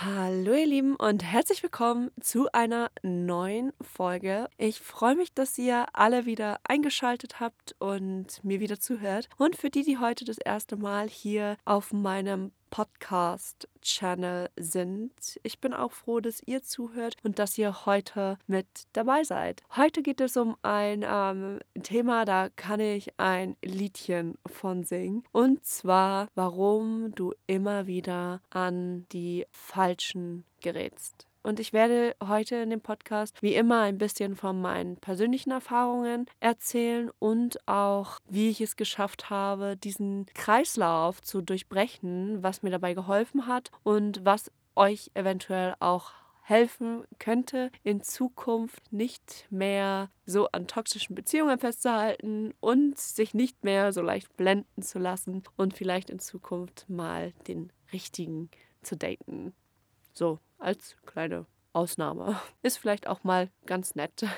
Hallo ihr Lieben und herzlich willkommen zu einer neuen Folge. Ich freue mich, dass ihr alle wieder eingeschaltet habt und mir wieder zuhört. Und für die, die heute das erste Mal hier auf meinem Podcast-Channel sind. Ich bin auch froh, dass ihr zuhört und dass ihr heute mit dabei seid. Heute geht es um ein ähm, Thema, da kann ich ein Liedchen von singen. Und zwar, warum du immer wieder an die Falschen gerätst. Und ich werde heute in dem Podcast wie immer ein bisschen von meinen persönlichen Erfahrungen erzählen und auch, wie ich es geschafft habe, diesen Kreislauf zu durchbrechen, was mir dabei geholfen hat und was euch eventuell auch helfen könnte, in Zukunft nicht mehr so an toxischen Beziehungen festzuhalten und sich nicht mehr so leicht blenden zu lassen und vielleicht in Zukunft mal den richtigen zu daten. So, als kleine Ausnahme. Ist vielleicht auch mal ganz nett.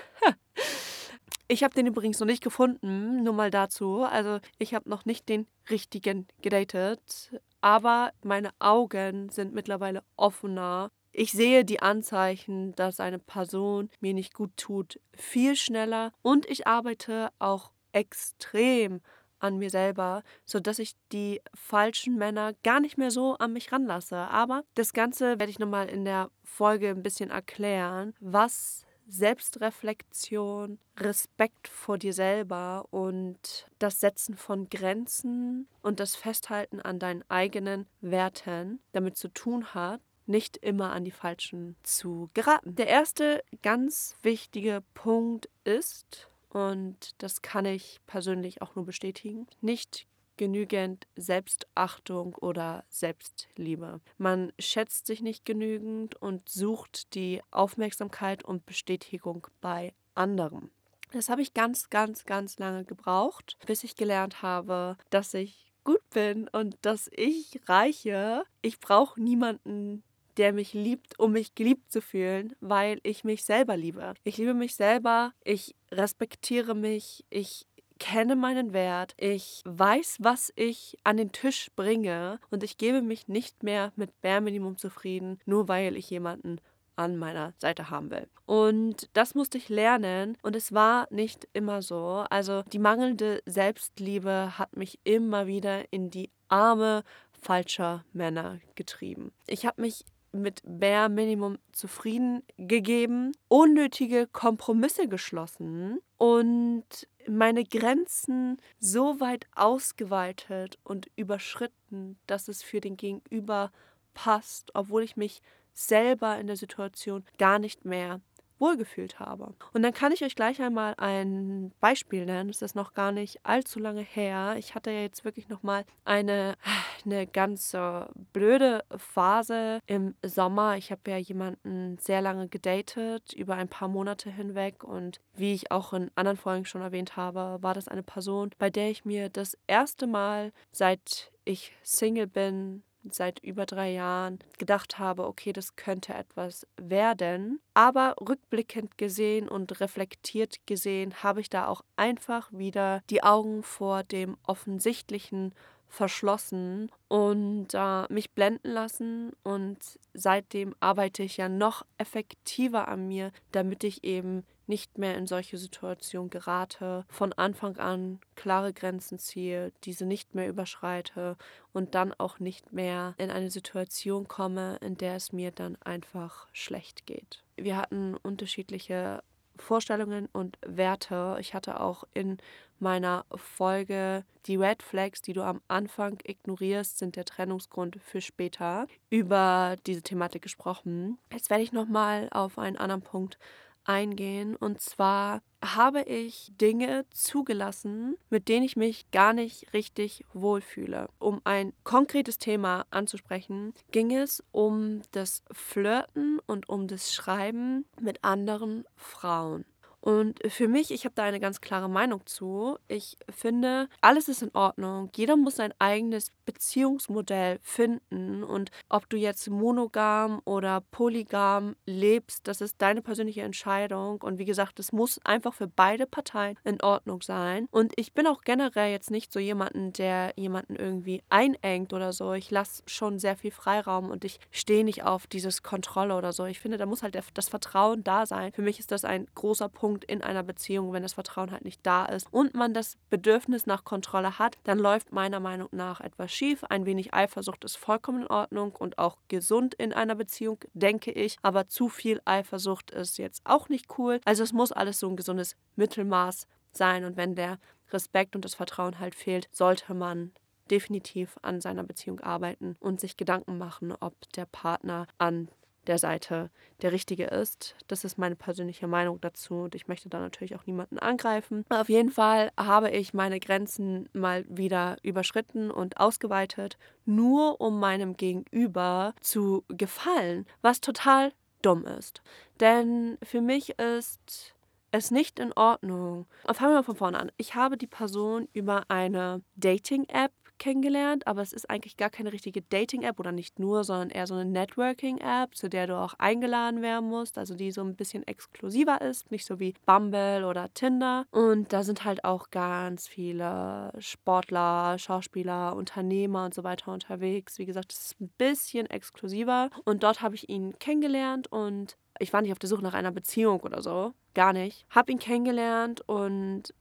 Ich habe den übrigens noch nicht gefunden, nur mal dazu. Also ich habe noch nicht den richtigen gedatet, aber meine Augen sind mittlerweile offener. Ich sehe die Anzeichen, dass eine Person mir nicht gut tut, viel schneller und ich arbeite auch extrem an mir selber, sodass ich die falschen Männer gar nicht mehr so an mich ranlasse. Aber das Ganze werde ich nochmal in der Folge ein bisschen erklären, was Selbstreflexion, Respekt vor dir selber und das Setzen von Grenzen und das Festhalten an deinen eigenen Werten damit zu tun hat, nicht immer an die Falschen zu geraten. Der erste ganz wichtige Punkt ist, und das kann ich persönlich auch nur bestätigen, nicht genügend Selbstachtung oder Selbstliebe. Man schätzt sich nicht genügend und sucht die Aufmerksamkeit und Bestätigung bei anderen. Das habe ich ganz, ganz, ganz lange gebraucht, bis ich gelernt habe, dass ich gut bin und dass ich reiche. Ich brauche niemanden, der mich liebt, um mich geliebt zu fühlen, weil ich mich selber liebe. Ich liebe mich selber, ich respektiere mich, ich kenne meinen Wert, ich weiß, was ich an den Tisch bringe und ich gebe mich nicht mehr mit Bare Minimum zufrieden, nur weil ich jemanden an meiner Seite haben will. Und das musste ich lernen und es war nicht immer so. Also die mangelnde Selbstliebe hat mich immer wieder in die Arme falscher Männer getrieben. Ich habe mich mit Bare Minimum zufrieden gegeben, unnötige Kompromisse geschlossen und meine Grenzen so weit ausgeweitet und überschritten, dass es für den Gegenüber passt, obwohl ich mich selber in der Situation gar nicht mehr wohlgefühlt habe. Und dann kann ich euch gleich einmal ein Beispiel nennen. Das ist noch gar nicht allzu lange her. Ich hatte ja jetzt wirklich noch mal eine eine ganz äh, blöde Phase im Sommer. Ich habe ja jemanden sehr lange gedatet, über ein paar Monate hinweg. Und wie ich auch in anderen Folgen schon erwähnt habe, war das eine Person, bei der ich mir das erste Mal seit ich Single bin, seit über drei Jahren gedacht habe, okay, das könnte etwas werden. Aber rückblickend gesehen und reflektiert gesehen habe ich da auch einfach wieder die Augen vor dem Offensichtlichen verschlossen und äh, mich blenden lassen. Und seitdem arbeite ich ja noch effektiver an mir, damit ich eben nicht mehr in solche Situationen gerate, von Anfang an klare Grenzen ziehe, diese nicht mehr überschreite und dann auch nicht mehr in eine Situation komme, in der es mir dann einfach schlecht geht. Wir hatten unterschiedliche Vorstellungen und Werte. Ich hatte auch in meiner Folge Die Red Flags, die du am Anfang ignorierst, sind der Trennungsgrund für später über diese Thematik gesprochen. Jetzt werde ich nochmal auf einen anderen Punkt eingehen. Und zwar habe ich Dinge zugelassen, mit denen ich mich gar nicht richtig wohlfühle. Um ein konkretes Thema anzusprechen, ging es um das Flirten und um das Schreiben mit anderen Frauen. Und für mich, ich habe da eine ganz klare Meinung zu. Ich finde, alles ist in Ordnung. Jeder muss sein eigenes Beziehungsmodell finden. Und ob du jetzt monogam oder polygam lebst, das ist deine persönliche Entscheidung. Und wie gesagt, es muss einfach für beide Parteien in Ordnung sein. Und ich bin auch generell jetzt nicht so jemanden, der jemanden irgendwie einengt oder so. Ich lasse schon sehr viel Freiraum und ich stehe nicht auf dieses Kontrolle oder so. Ich finde, da muss halt das Vertrauen da sein. Für mich ist das ein großer Punkt in einer Beziehung, wenn das Vertrauen halt nicht da ist und man das Bedürfnis nach Kontrolle hat, dann läuft meiner Meinung nach etwas schief. Ein wenig Eifersucht ist vollkommen in Ordnung und auch gesund in einer Beziehung, denke ich. Aber zu viel Eifersucht ist jetzt auch nicht cool. Also es muss alles so ein gesundes Mittelmaß sein. Und wenn der Respekt und das Vertrauen halt fehlt, sollte man definitiv an seiner Beziehung arbeiten und sich Gedanken machen, ob der Partner an der Seite der richtige ist. Das ist meine persönliche Meinung dazu und ich möchte da natürlich auch niemanden angreifen. Auf jeden Fall habe ich meine Grenzen mal wieder überschritten und ausgeweitet, nur um meinem Gegenüber zu gefallen, was total dumm ist. Denn für mich ist es nicht in Ordnung. Fangen wir mal von vorne an. Ich habe die Person über eine Dating-App kennengelernt, aber es ist eigentlich gar keine richtige Dating-App oder nicht nur, sondern eher so eine Networking-App, zu der du auch eingeladen werden musst, also die so ein bisschen exklusiver ist, nicht so wie Bumble oder Tinder. Und da sind halt auch ganz viele Sportler, Schauspieler, Unternehmer und so weiter unterwegs. Wie gesagt, es ist ein bisschen exklusiver und dort habe ich ihn kennengelernt und ich war nicht auf der Suche nach einer Beziehung oder so, gar nicht. Hab ihn kennengelernt und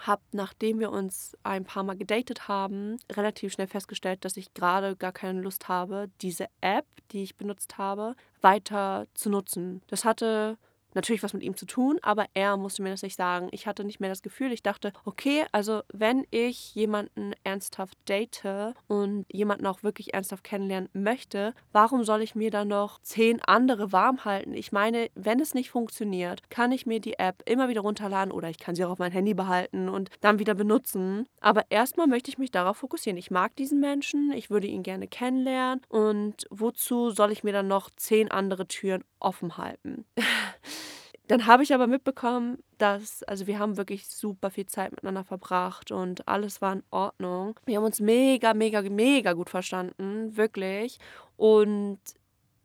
habe, nachdem wir uns ein paar Mal gedatet haben, relativ schnell festgestellt, dass ich gerade gar keine Lust habe, diese App, die ich benutzt habe, weiter zu nutzen. Das hatte natürlich was mit ihm zu tun, aber er musste mir das nicht sagen. Ich hatte nicht mehr das Gefühl, ich dachte, okay, also wenn ich jemanden ernsthaft date und jemanden auch wirklich ernsthaft kennenlernen möchte, warum soll ich mir dann noch zehn andere warm halten? Ich meine, wenn es nicht funktioniert, kann ich mir die App immer wieder runterladen oder ich kann sie auch auf mein Handy behalten und dann wieder benutzen. Aber erstmal möchte ich mich darauf fokussieren. Ich mag diesen Menschen, ich würde ihn gerne kennenlernen und wozu soll ich mir dann noch zehn andere Türen offen halten? Dann habe ich aber mitbekommen, dass, also wir haben wirklich super viel Zeit miteinander verbracht und alles war in Ordnung. Wir haben uns mega, mega, mega gut verstanden, wirklich. Und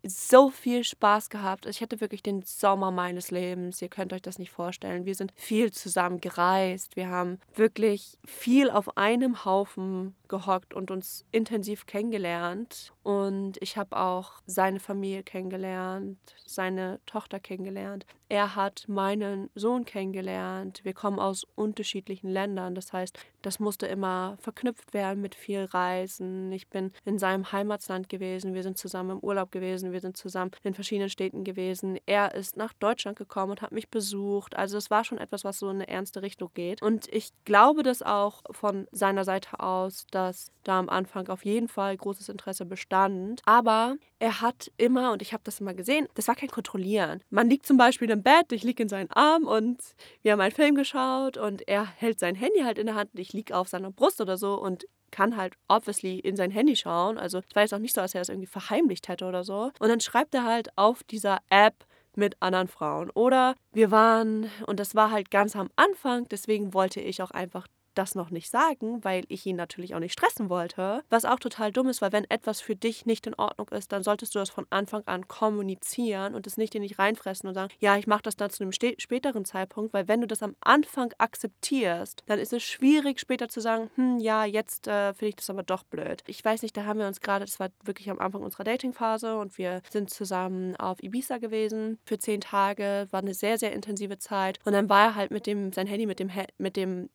so viel Spaß gehabt. Ich hatte wirklich den Sommer meines Lebens. Ihr könnt euch das nicht vorstellen. Wir sind viel zusammen gereist. Wir haben wirklich viel auf einem Haufen gehockt und uns intensiv kennengelernt. Und ich habe auch seine Familie kennengelernt, seine Tochter kennengelernt. Er hat meinen Sohn kennengelernt. Wir kommen aus unterschiedlichen Ländern. Das heißt, das musste immer verknüpft werden mit viel Reisen. Ich bin in seinem Heimatland gewesen. Wir sind zusammen im Urlaub gewesen. Wir sind zusammen in verschiedenen Städten gewesen. Er ist nach Deutschland gekommen und hat mich besucht. Also es war schon etwas, was so in eine ernste Richtung geht. Und ich glaube das auch von seiner Seite aus, dass da am Anfang auf jeden Fall großes Interesse bestand. Aber er hat immer, und ich habe das immer gesehen, das war kein Kontrollieren. Man liegt zum Beispiel im Bett, ich liege in seinen Arm und wir haben einen Film geschaut und er hält sein Handy halt in der Hand und ich liege auf seiner Brust oder so und kann halt obviously in sein Handy schauen. Also war jetzt auch nicht so, als er das irgendwie verheimlicht hätte oder so. Und dann schreibt er halt auf dieser App, mit anderen Frauen. Oder wir waren, und das war halt ganz am Anfang, deswegen wollte ich auch einfach das noch nicht sagen, weil ich ihn natürlich auch nicht stressen wollte. Was auch total dumm ist, weil wenn etwas für dich nicht in Ordnung ist, dann solltest du das von Anfang an kommunizieren und es nicht in dich reinfressen und sagen, ja, ich mache das dann zu einem späteren Zeitpunkt, weil wenn du das am Anfang akzeptierst, dann ist es schwierig später zu sagen, hm, ja, jetzt äh, finde ich das aber doch blöd. Ich weiß nicht, da haben wir uns gerade, das war wirklich am Anfang unserer Datingphase und wir sind zusammen auf Ibiza gewesen für zehn Tage, war eine sehr, sehr intensive Zeit und dann war er halt mit dem, sein Handy mit dem, mit dem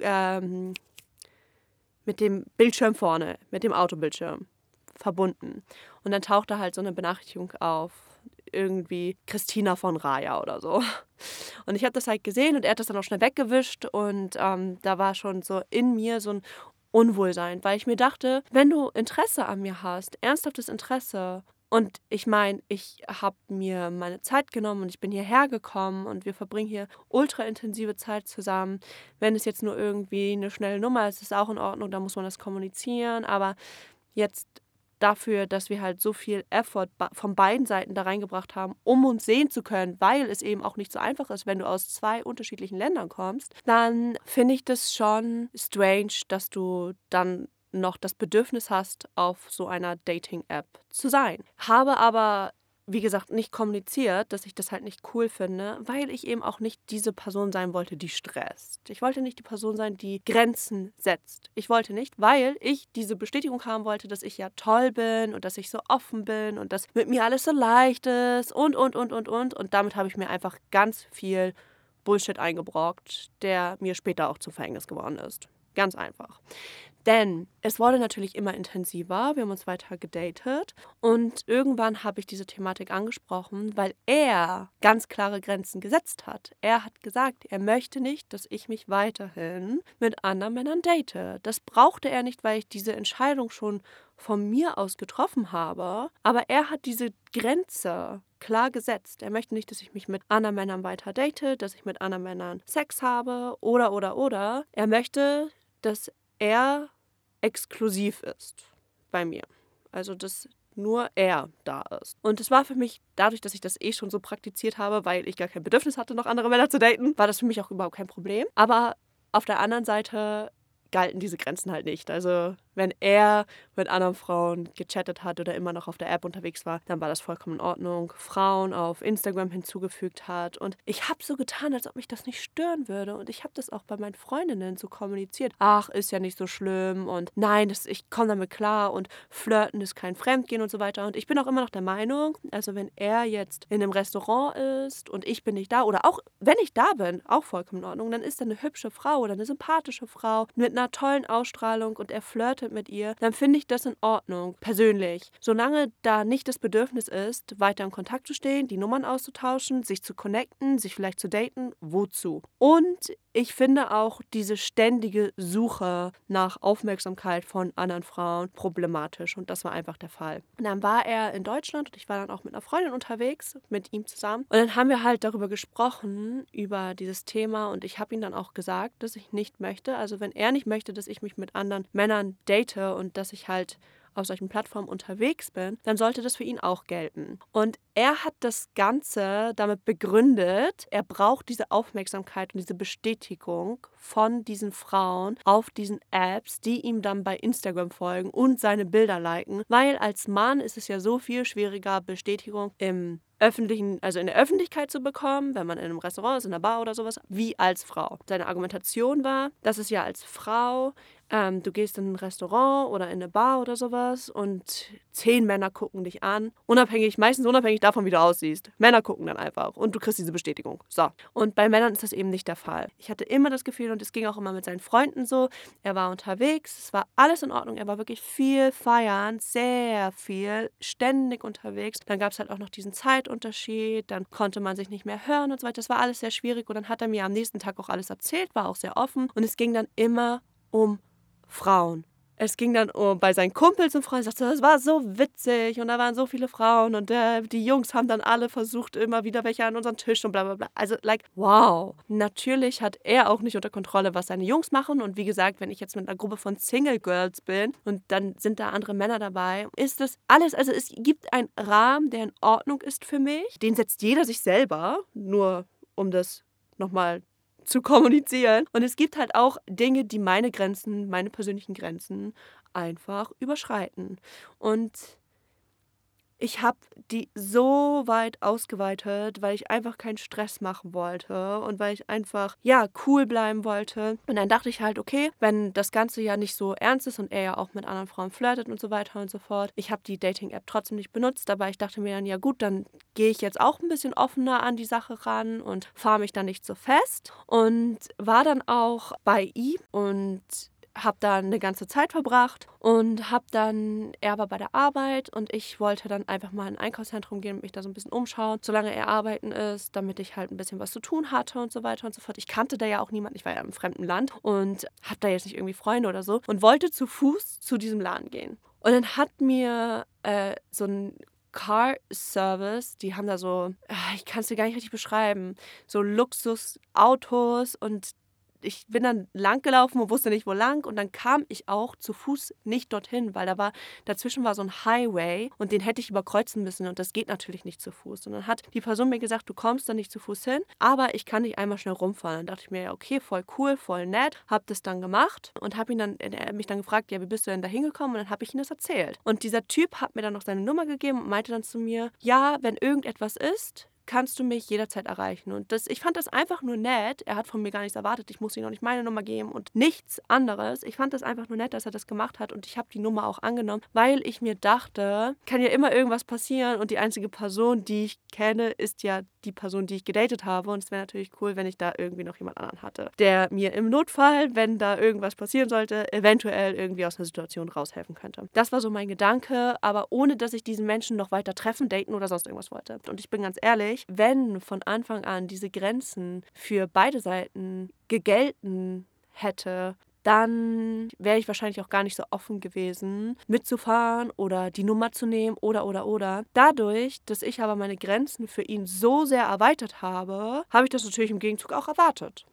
ähm, mit dem Bildschirm vorne, mit dem Autobildschirm verbunden. Und dann tauchte halt so eine Benachrichtigung auf, irgendwie Christina von Raya oder so. Und ich habe das halt gesehen und er hat das dann auch schnell weggewischt und ähm, da war schon so in mir so ein Unwohlsein, weil ich mir dachte, wenn du Interesse an mir hast, ernsthaftes Interesse, und ich meine, ich habe mir meine Zeit genommen und ich bin hierher gekommen und wir verbringen hier ultra intensive Zeit zusammen. Wenn es jetzt nur irgendwie eine schnelle Nummer ist, ist auch in Ordnung, da muss man das kommunizieren. Aber jetzt dafür, dass wir halt so viel Effort von beiden Seiten da reingebracht haben, um uns sehen zu können, weil es eben auch nicht so einfach ist, wenn du aus zwei unterschiedlichen Ländern kommst, dann finde ich das schon strange, dass du dann noch das Bedürfnis hast, auf so einer Dating-App zu sein. Habe aber wie gesagt, nicht kommuniziert, dass ich das halt nicht cool finde, weil ich eben auch nicht diese Person sein wollte, die stresst. Ich wollte nicht die Person sein, die Grenzen setzt. Ich wollte nicht, weil ich diese Bestätigung haben wollte, dass ich ja toll bin und dass ich so offen bin und dass mit mir alles so leicht ist und, und, und, und, und. Und damit habe ich mir einfach ganz viel Bullshit eingebrockt, der mir später auch zum Verhängnis geworden ist. Ganz einfach. Denn es wurde natürlich immer intensiver, wir haben uns weiter gedatet und irgendwann habe ich diese Thematik angesprochen, weil er ganz klare Grenzen gesetzt hat. Er hat gesagt, er möchte nicht, dass ich mich weiterhin mit anderen Männern date. Das brauchte er nicht, weil ich diese Entscheidung schon von mir aus getroffen habe, aber er hat diese Grenze klar gesetzt. Er möchte nicht, dass ich mich mit anderen Männern weiter date, dass ich mit anderen Männern Sex habe oder oder oder. Er möchte, dass er exklusiv ist bei mir. Also dass nur er da ist. Und es war für mich, dadurch, dass ich das eh schon so praktiziert habe, weil ich gar kein Bedürfnis hatte, noch andere Männer zu daten, war das für mich auch überhaupt kein Problem. Aber auf der anderen Seite galten diese Grenzen halt nicht. Also wenn er mit anderen Frauen gechattet hat oder immer noch auf der App unterwegs war, dann war das vollkommen in Ordnung. Frauen auf Instagram hinzugefügt hat. Und ich habe so getan, als ob mich das nicht stören würde. Und ich habe das auch bei meinen Freundinnen so kommuniziert. Ach, ist ja nicht so schlimm. Und nein, das, ich komme damit klar. Und Flirten ist kein Fremdgehen und so weiter. Und ich bin auch immer noch der Meinung, also wenn er jetzt in einem Restaurant ist und ich bin nicht da, oder auch wenn ich da bin, auch vollkommen in Ordnung, dann ist er eine hübsche Frau oder eine sympathische Frau mit einer tollen Ausstrahlung und er flirtet mit ihr, dann finde ich das in Ordnung, persönlich. Solange da nicht das Bedürfnis ist, weiter in Kontakt zu stehen, die Nummern auszutauschen, sich zu connecten, sich vielleicht zu daten, wozu? Und ich finde auch diese ständige Suche nach Aufmerksamkeit von anderen Frauen problematisch und das war einfach der Fall. Und dann war er in Deutschland und ich war dann auch mit einer Freundin unterwegs, mit ihm zusammen. Und dann haben wir halt darüber gesprochen, über dieses Thema und ich habe ihm dann auch gesagt, dass ich nicht möchte, also wenn er nicht möchte, dass ich mich mit anderen Männern date und dass ich halt auf solchen Plattformen unterwegs bin, dann sollte das für ihn auch gelten. Und er hat das Ganze damit begründet, er braucht diese Aufmerksamkeit und diese Bestätigung von diesen Frauen auf diesen Apps, die ihm dann bei Instagram folgen und seine Bilder liken, weil als Mann ist es ja so viel schwieriger, Bestätigung im öffentlichen, also in der Öffentlichkeit zu bekommen, wenn man in einem Restaurant ist, in einer Bar oder sowas, wie als Frau. Seine Argumentation war, dass es ja als Frau, ähm, du gehst in ein Restaurant oder in eine Bar oder sowas und zehn Männer gucken dich an, unabhängig, meistens unabhängig davon, wie du aussiehst. Männer gucken dann einfach und du kriegst diese Bestätigung. So. Und bei Männern ist das eben nicht der Fall. Ich hatte immer das Gefühl und es ging auch immer mit seinen Freunden so, er war unterwegs, es war alles in Ordnung, er war wirklich viel feiern, sehr viel, ständig unterwegs. Dann gab es halt auch noch diesen Zeit Zeitunterschied, dann konnte man sich nicht mehr hören und so weiter. Das war alles sehr schwierig und dann hat er mir am nächsten Tag auch alles erzählt, war auch sehr offen und es ging dann immer um Frauen. Es ging dann um, bei seinen Kumpels und Freunden, sagte, das war so witzig und da waren so viele Frauen und äh, die Jungs haben dann alle versucht, immer wieder welche an unseren Tisch und bla bla bla. Also, like, wow. Natürlich hat er auch nicht unter Kontrolle, was seine Jungs machen und wie gesagt, wenn ich jetzt mit einer Gruppe von Single Girls bin und dann sind da andere Männer dabei, ist das alles, also es gibt einen Rahmen, der in Ordnung ist für mich. Den setzt jeder sich selber, nur um das nochmal zu kommunizieren. Und es gibt halt auch Dinge, die meine Grenzen, meine persönlichen Grenzen einfach überschreiten. Und ich habe die so weit ausgeweitet, weil ich einfach keinen Stress machen wollte und weil ich einfach, ja, cool bleiben wollte. Und dann dachte ich halt, okay, wenn das Ganze ja nicht so ernst ist und er ja auch mit anderen Frauen flirtet und so weiter und so fort. Ich habe die Dating-App trotzdem nicht benutzt, aber ich dachte mir dann, ja gut, dann gehe ich jetzt auch ein bisschen offener an die Sache ran und fahre mich dann nicht so fest. Und war dann auch bei ihm und habe da eine ganze Zeit verbracht und habe dann, er war bei der Arbeit und ich wollte dann einfach mal in ein Einkaufszentrum gehen und mich da so ein bisschen umschauen, solange er arbeiten ist, damit ich halt ein bisschen was zu tun hatte und so weiter und so fort. Ich kannte da ja auch niemanden, ich war ja im fremden Land und hatte da jetzt nicht irgendwie Freunde oder so und wollte zu Fuß zu diesem Laden gehen. Und dann hat mir äh, so ein Car Service, die haben da so, ah, ich kann es dir gar nicht richtig beschreiben, so Luxusautos und ich bin dann lang gelaufen und wusste nicht, wo lang. Und dann kam ich auch zu Fuß nicht dorthin, weil da war, dazwischen war so ein Highway und den hätte ich überkreuzen müssen. Und das geht natürlich nicht zu Fuß. Und dann hat die Person mir gesagt, du kommst da nicht zu Fuß hin, aber ich kann dich einmal schnell rumfahren. Dann dachte ich mir, ja, okay, voll cool, voll nett. Hab das dann gemacht und habe ihn dann, er hat mich dann gefragt, ja, wie bist du denn da hingekommen? Und dann habe ich ihm das erzählt. Und dieser Typ hat mir dann noch seine Nummer gegeben und meinte dann zu mir, ja, wenn irgendetwas ist, kannst du mich jederzeit erreichen. Und das, ich fand das einfach nur nett. Er hat von mir gar nichts erwartet. Ich muss ihm noch nicht meine Nummer geben und nichts anderes. Ich fand das einfach nur nett, dass er das gemacht hat und ich habe die Nummer auch angenommen, weil ich mir dachte, kann ja immer irgendwas passieren und die einzige Person, die ich kenne, ist ja die Person, die ich gedatet habe. Und es wäre natürlich cool, wenn ich da irgendwie noch jemand anderen hatte, der mir im Notfall, wenn da irgendwas passieren sollte, eventuell irgendwie aus einer Situation raushelfen könnte. Das war so mein Gedanke, aber ohne dass ich diesen Menschen noch weiter treffen, daten oder sonst irgendwas wollte. Und ich bin ganz ehrlich, ich, wenn von Anfang an diese Grenzen für beide Seiten gegelten hätte, dann wäre ich wahrscheinlich auch gar nicht so offen gewesen, mitzufahren oder die Nummer zu nehmen oder oder oder. Dadurch, dass ich aber meine Grenzen für ihn so sehr erweitert habe, habe ich das natürlich im Gegenzug auch erwartet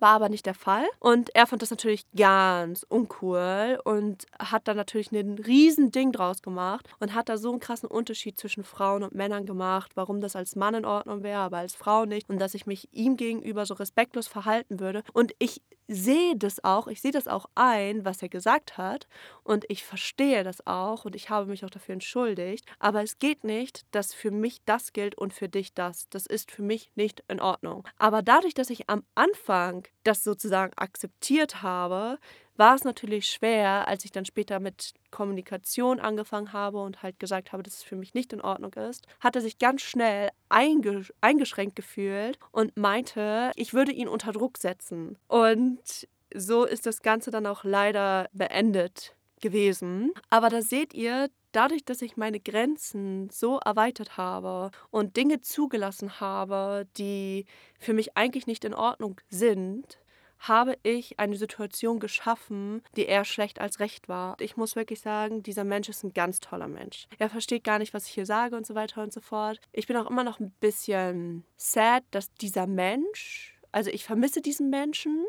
war aber nicht der Fall. Und er fand das natürlich ganz uncool und hat da natürlich ein riesen Ding draus gemacht und hat da so einen krassen Unterschied zwischen Frauen und Männern gemacht, warum das als Mann in Ordnung wäre, aber als Frau nicht und dass ich mich ihm gegenüber so respektlos verhalten würde. Und ich sehe das auch, ich sehe das auch ein, was er gesagt hat und ich verstehe das auch und ich habe mich auch dafür entschuldigt. Aber es geht nicht, dass für mich das gilt und für dich das. Das ist für mich nicht in Ordnung. Aber dadurch, dass ich am Anfang das sozusagen akzeptiert habe, war es natürlich schwer, als ich dann später mit Kommunikation angefangen habe und halt gesagt habe, dass es für mich nicht in Ordnung ist, hat er sich ganz schnell eingesch eingeschränkt gefühlt und meinte, ich würde ihn unter Druck setzen. Und so ist das Ganze dann auch leider beendet gewesen. Aber da seht ihr, dadurch, dass ich meine Grenzen so erweitert habe und Dinge zugelassen habe, die für mich eigentlich nicht in Ordnung sind, habe ich eine Situation geschaffen, die eher schlecht als recht war. Ich muss wirklich sagen, dieser Mensch ist ein ganz toller Mensch. Er versteht gar nicht, was ich hier sage und so weiter und so fort. Ich bin auch immer noch ein bisschen sad, dass dieser Mensch, also ich vermisse diesen Menschen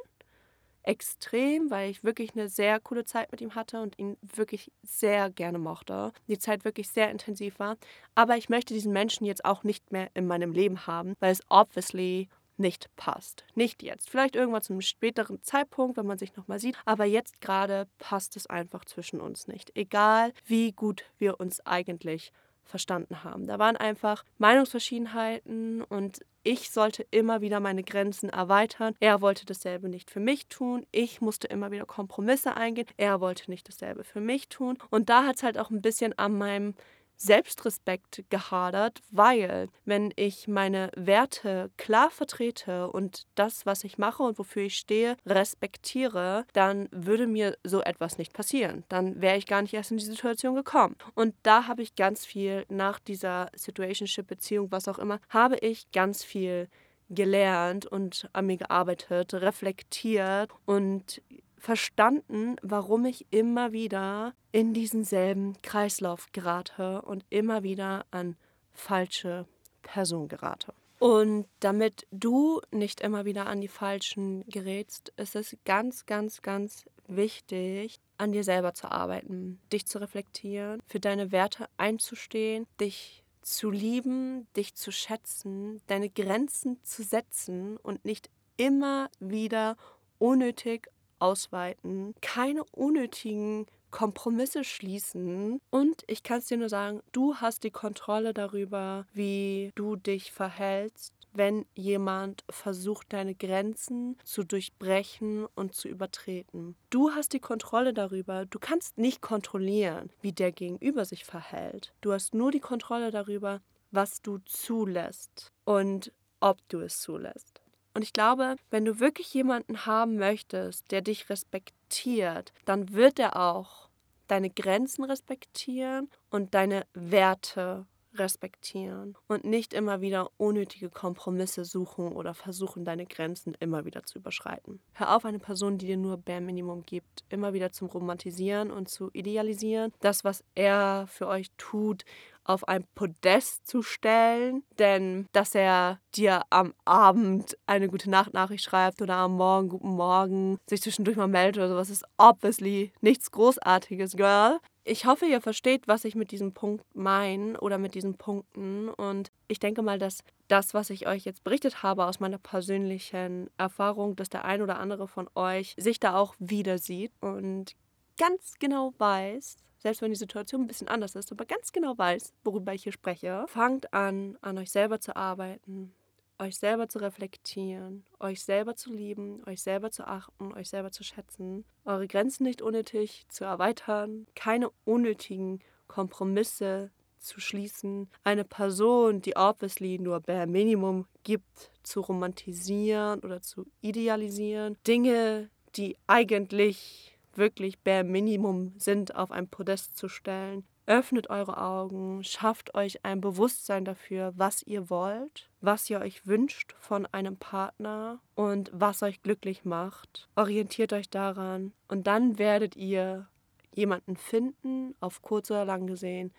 extrem, weil ich wirklich eine sehr coole Zeit mit ihm hatte und ihn wirklich sehr gerne mochte. Die Zeit wirklich sehr intensiv war. Aber ich möchte diesen Menschen jetzt auch nicht mehr in meinem Leben haben, weil es obviously nicht passt. Nicht jetzt. Vielleicht irgendwann zum späteren Zeitpunkt, wenn man sich nochmal sieht. Aber jetzt gerade passt es einfach zwischen uns nicht. Egal, wie gut wir uns eigentlich verstanden haben. Da waren einfach Meinungsverschiedenheiten und ich sollte immer wieder meine Grenzen erweitern. Er wollte dasselbe nicht für mich tun. Ich musste immer wieder Kompromisse eingehen. Er wollte nicht dasselbe für mich tun. Und da hat es halt auch ein bisschen an meinem Selbstrespekt gehadert, weil wenn ich meine Werte klar vertrete und das, was ich mache und wofür ich stehe, respektiere, dann würde mir so etwas nicht passieren. Dann wäre ich gar nicht erst in die Situation gekommen. Und da habe ich ganz viel nach dieser Situationship-Beziehung, was auch immer, habe ich ganz viel gelernt und an mir gearbeitet, reflektiert und verstanden, warum ich immer wieder in diesen selben Kreislauf gerate und immer wieder an falsche Personen gerate. Und damit du nicht immer wieder an die Falschen gerätst, ist es ganz, ganz, ganz wichtig, an dir selber zu arbeiten, dich zu reflektieren, für deine Werte einzustehen, dich zu lieben, dich zu schätzen, deine Grenzen zu setzen und nicht immer wieder unnötig ausweiten, keine unnötigen Kompromisse schließen und ich kann es dir nur sagen, du hast die Kontrolle darüber, wie du dich verhältst, wenn jemand versucht, deine Grenzen zu durchbrechen und zu übertreten. Du hast die Kontrolle darüber. Du kannst nicht kontrollieren, wie der Gegenüber sich verhält. Du hast nur die Kontrolle darüber, was du zulässt und ob du es zulässt. Und ich glaube, wenn du wirklich jemanden haben möchtest, der dich respektiert, dann wird er auch deine Grenzen respektieren und deine Werte respektieren und nicht immer wieder unnötige Kompromisse suchen oder versuchen, deine Grenzen immer wieder zu überschreiten. Hör auf, eine Person, die dir nur Bare Minimum gibt, immer wieder zum Romantisieren und zu idealisieren. Das, was er für euch tut, auf ein Podest zu stellen, denn dass er dir am Abend eine gute Nacht-Nachricht schreibt oder am Morgen guten Morgen, sich zwischendurch mal meldet oder sowas, ist obviously nichts Großartiges, Girl. Ich hoffe, ihr versteht, was ich mit diesem Punkt meine oder mit diesen Punkten. Und ich denke mal, dass das, was ich euch jetzt berichtet habe aus meiner persönlichen Erfahrung, dass der ein oder andere von euch sich da auch wieder sieht und ganz genau weiß, selbst wenn die Situation ein bisschen anders ist, aber ganz genau weiß, worüber ich hier spreche, fangt an, an euch selber zu arbeiten, euch selber zu reflektieren, euch selber zu lieben, euch selber zu achten, euch selber zu schätzen, eure Grenzen nicht unnötig zu erweitern, keine unnötigen Kompromisse zu schließen, eine Person, die obviously nur bare Minimum gibt, zu romantisieren oder zu idealisieren, Dinge, die eigentlich wirklich bare Minimum sind, auf ein Podest zu stellen, Öffnet eure Augen, schafft euch ein Bewusstsein dafür, was ihr wollt, was ihr euch wünscht von einem Partner und was euch glücklich macht. Orientiert euch daran und dann werdet ihr jemanden finden, auf kurz oder lang gesehen,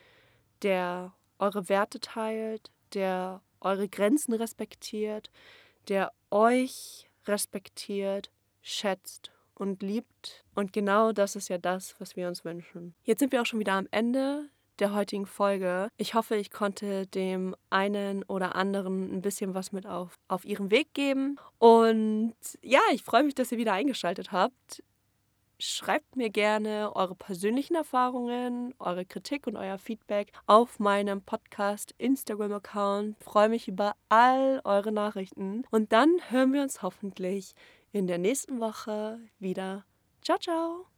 der eure Werte teilt, der eure Grenzen respektiert, der euch respektiert, schätzt und liebt. Und genau das ist ja das, was wir uns wünschen. Jetzt sind wir auch schon wieder am Ende der heutigen Folge. Ich hoffe, ich konnte dem einen oder anderen ein bisschen was mit auf, auf ihren Weg geben. Und ja, ich freue mich, dass ihr wieder eingeschaltet habt. Schreibt mir gerne eure persönlichen Erfahrungen, eure Kritik und euer Feedback auf meinem Podcast Instagram-Account. Freue mich über all eure Nachrichten. Und dann hören wir uns hoffentlich in der nächsten Woche wieder. Ciao, ciao!